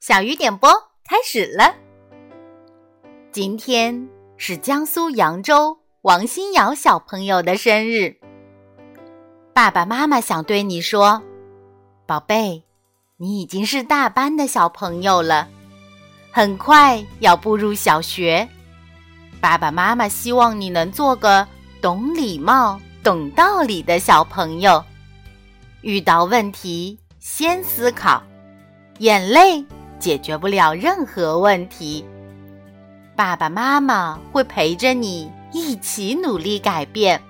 小雨点播开始了。今天是江苏扬州王新瑶小朋友的生日。爸爸妈妈想对你说，宝贝，你已经是大班的小朋友了，很快要步入小学。爸爸妈妈希望你能做个懂礼貌、懂道理的小朋友。遇到问题先思考，眼泪。解决不了任何问题，爸爸妈妈会陪着你一起努力改变。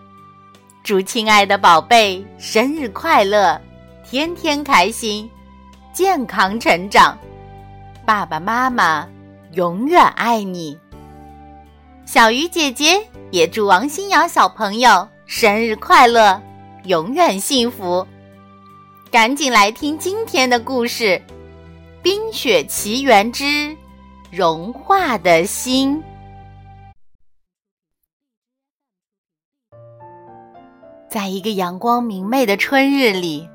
祝亲爱的宝贝生日快乐，天天开心，健康成长。爸爸妈妈永远爱你。小鱼姐姐也祝王新瑶小朋友生日快乐，永远幸福。赶紧来听今天的故事。《冰雪奇缘之融化的心》。在一个阳光明媚的春日里，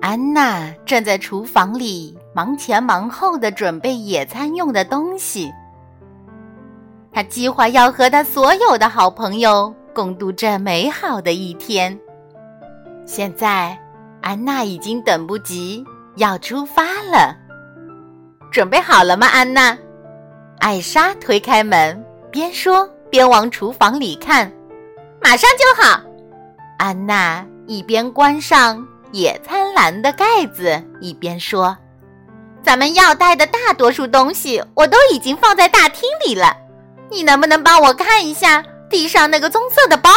安娜正在厨房里忙前忙后的准备野餐用的东西。她计划要和她所有的好朋友共度这美好的一天。现在，安娜已经等不及要出发了。准备好了吗，安娜？艾莎推开门，边说边往厨房里看。马上就好。安娜一边关上野餐篮的盖子，一边说：“咱们要带的大多数东西我都已经放在大厅里了。你能不能帮我看一下地上那个棕色的包？”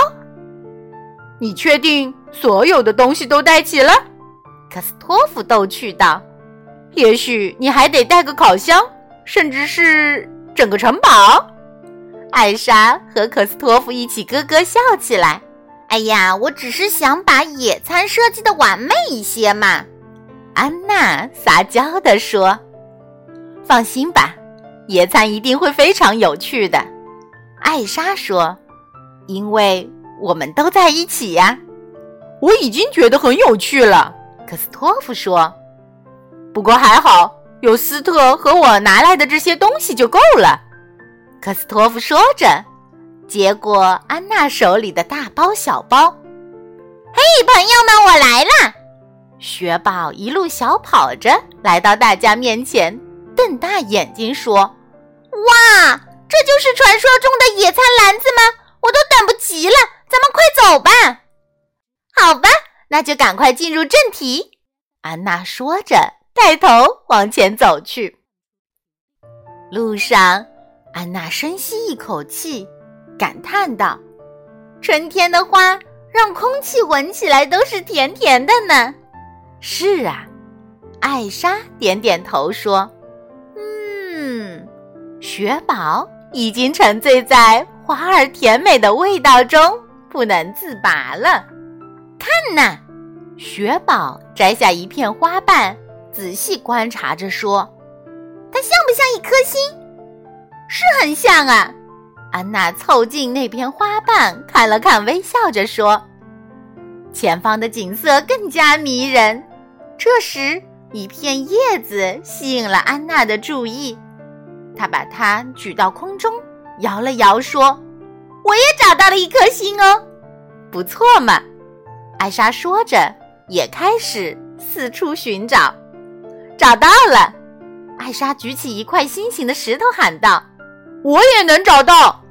你确定所有的东西都带齐了？科斯托夫逗趣道。也许你还得带个烤箱，甚至是整个城堡。艾莎和可斯托夫一起咯咯笑起来。哎呀，我只是想把野餐设计的完美一些嘛。安娜撒娇地说：“放心吧，野餐一定会非常有趣的。”艾莎说：“因为我们都在一起呀。”我已经觉得很有趣了。可斯托夫说。不过还好，有斯特和我拿来的这些东西就够了。科斯托夫说着，接过安娜手里的大包小包。嘿，朋友们，我来啦！雪宝一路小跑着来到大家面前，瞪大眼睛说：“哇，这就是传说中的野餐篮子吗？我都等不及了，咱们快走吧！”好吧，那就赶快进入正题。安娜说着。带头往前走去。路上，安娜深吸一口气，感叹道：“春天的花让空气闻起来都是甜甜的呢。”是啊，艾莎点点头说：“嗯。”雪宝已经沉醉在花儿甜美的味道中，不能自拔了。看呐，雪宝摘下一片花瓣。仔细观察着说：“它像不像一颗心？是很像啊！”安娜凑近那片花瓣看了看，微笑着说：“前方的景色更加迷人。”这时，一片叶子吸引了安娜的注意，她把它举到空中，摇了摇，说：“我也找到了一颗心哦，不错嘛！”艾莎说着，也开始四处寻找。找到了，艾莎举起一块心形的石头，喊道：“我也能找到。”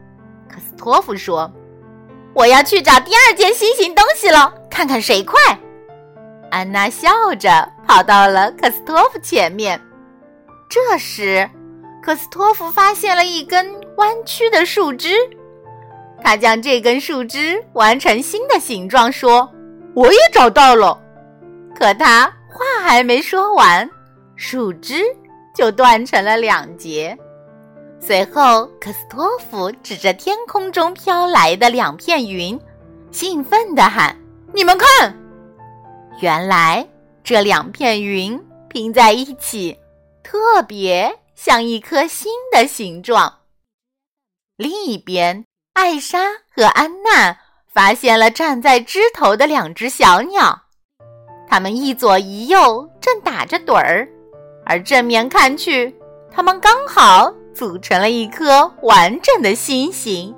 克斯托夫说：“我要去找第二件心形东西了，看看谁快。”安娜笑着跑到了克斯托夫前面。这时，克斯托夫发现了一根弯曲的树枝，他将这根树枝弯成新的形状，说：“我也找到了。”可他话还没说完。树枝就断成了两截，随后科斯托夫指着天空中飘来的两片云，兴奋地喊：“你们看，原来这两片云拼在一起，特别像一颗心的形状。”另一边，艾莎和安娜发现了站在枝头的两只小鸟，它们一左一右，正打着盹儿。而正面看去，它们刚好组成了一颗完整的心形，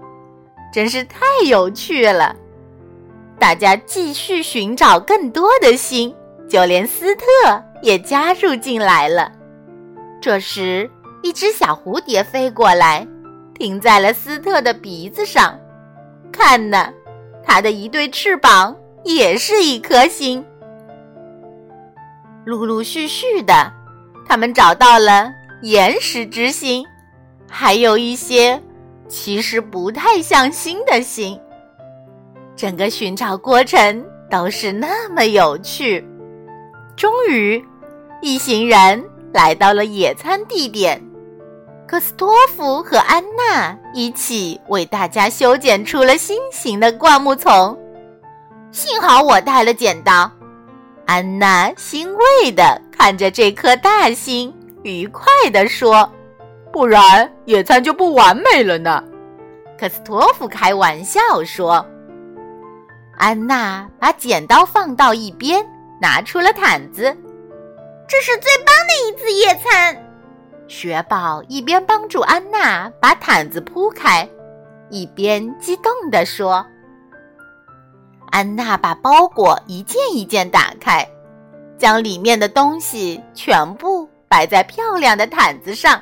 真是太有趣了。大家继续寻找更多的心，就连斯特也加入进来了。这时，一只小蝴蝶飞过来，停在了斯特的鼻子上。看呢，它的一对翅膀也是一颗星。陆陆续续的，他们找到了岩石之心，还有一些其实不太像心的心。整个寻找过程都是那么有趣。终于，一行人来到了野餐地点。克斯托夫和安娜一起为大家修剪出了心形的灌木丛。幸好我带了剪刀。安娜欣慰地看着这颗大星，愉快地说：“不然野餐就不完美了呢。”克斯托夫开玩笑说。安娜把剪刀放到一边，拿出了毯子。这是最棒的一次野餐。雪宝一边帮助安娜把毯子铺开，一边激动地说：“安娜把包裹一件一件打开，将里面的东西全部摆在漂亮的毯子上。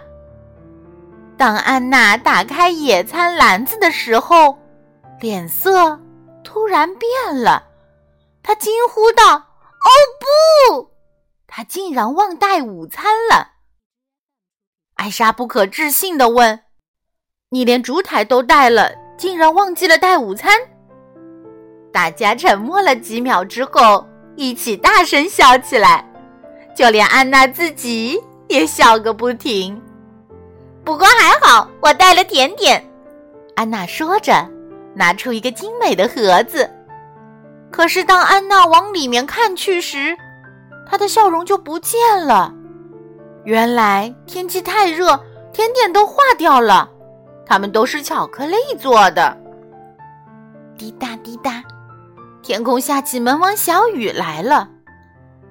当安娜打开野餐篮子的时候，脸色……”突然变了，他惊呼道：“哦不！他竟然忘带午餐了！”艾莎不可置信的问：“你连烛台都带了，竟然忘记了带午餐？”大家沉默了几秒之后，一起大声笑起来，就连安娜自己也笑个不停。不过还好，我带了甜点。”安娜说着。拿出一个精美的盒子，可是当安娜往里面看去时，她的笑容就不见了。原来天气太热，甜点都化掉了。它们都是巧克力做的。滴答滴答，天空下起蒙蒙小雨来了。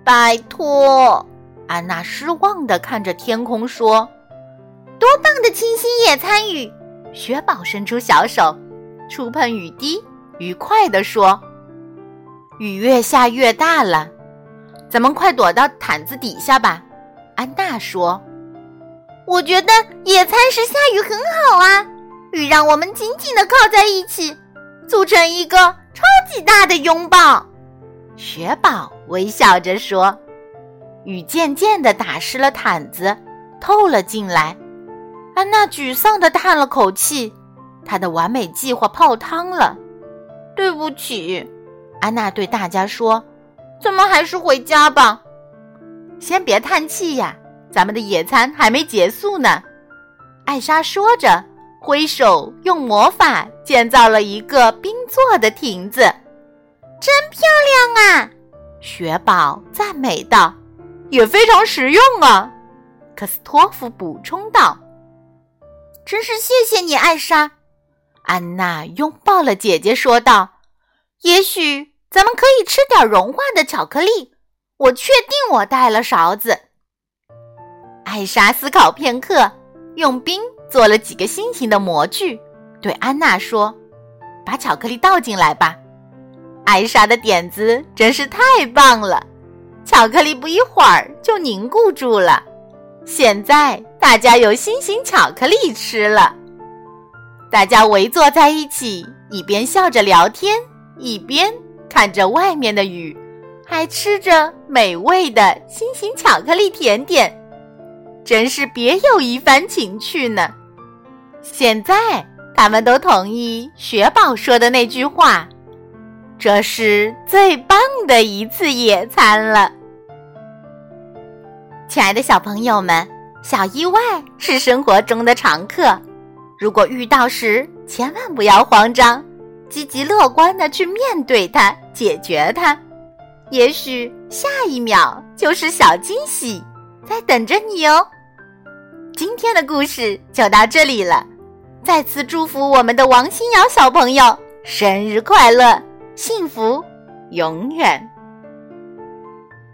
拜托，安娜失望地看着天空说：“多棒的清新野餐雨！”雪宝伸出小手。触碰雨滴，愉快地说：“雨越下越大了，咱们快躲到毯子底下吧。”安娜说：“我觉得野餐时下雨很好啊，雨让我们紧紧地靠在一起，组成一个级大的拥抱。”雪宝微笑着说：“雨渐渐地打湿了毯子，透了进来。”安娜沮丧地叹了口气。她的完美计划泡汤了，对不起，安娜对大家说：“咱们还是回家吧。”先别叹气呀，咱们的野餐还没结束呢。”艾莎说着，挥手用魔法建造了一个冰做的亭子，真漂亮啊！雪宝赞美道：“也非常实用啊。”克斯托夫补充道：“真是谢谢你，艾莎。”安娜拥抱了姐姐，说道：“也许咱们可以吃点融化的巧克力。我确定我带了勺子。”艾莎思考片刻，用冰做了几个心形的模具，对安娜说：“把巧克力倒进来吧。”艾莎的点子真是太棒了，巧克力不一会儿就凝固住了。现在大家有心形巧克力吃了。大家围坐在一起，一边笑着聊天，一边看着外面的雨，还吃着美味的心形巧克力甜点，真是别有一番情趣呢。现在他们都同意雪宝说的那句话：“这是最棒的一次野餐了。”亲爱的小朋友们，小意外是生活中的常客。如果遇到时，千万不要慌张，积极乐观的去面对它，解决它。也许下一秒就是小惊喜在等着你哦。今天的故事就到这里了，再次祝福我们的王新瑶小朋友生日快乐，幸福永远。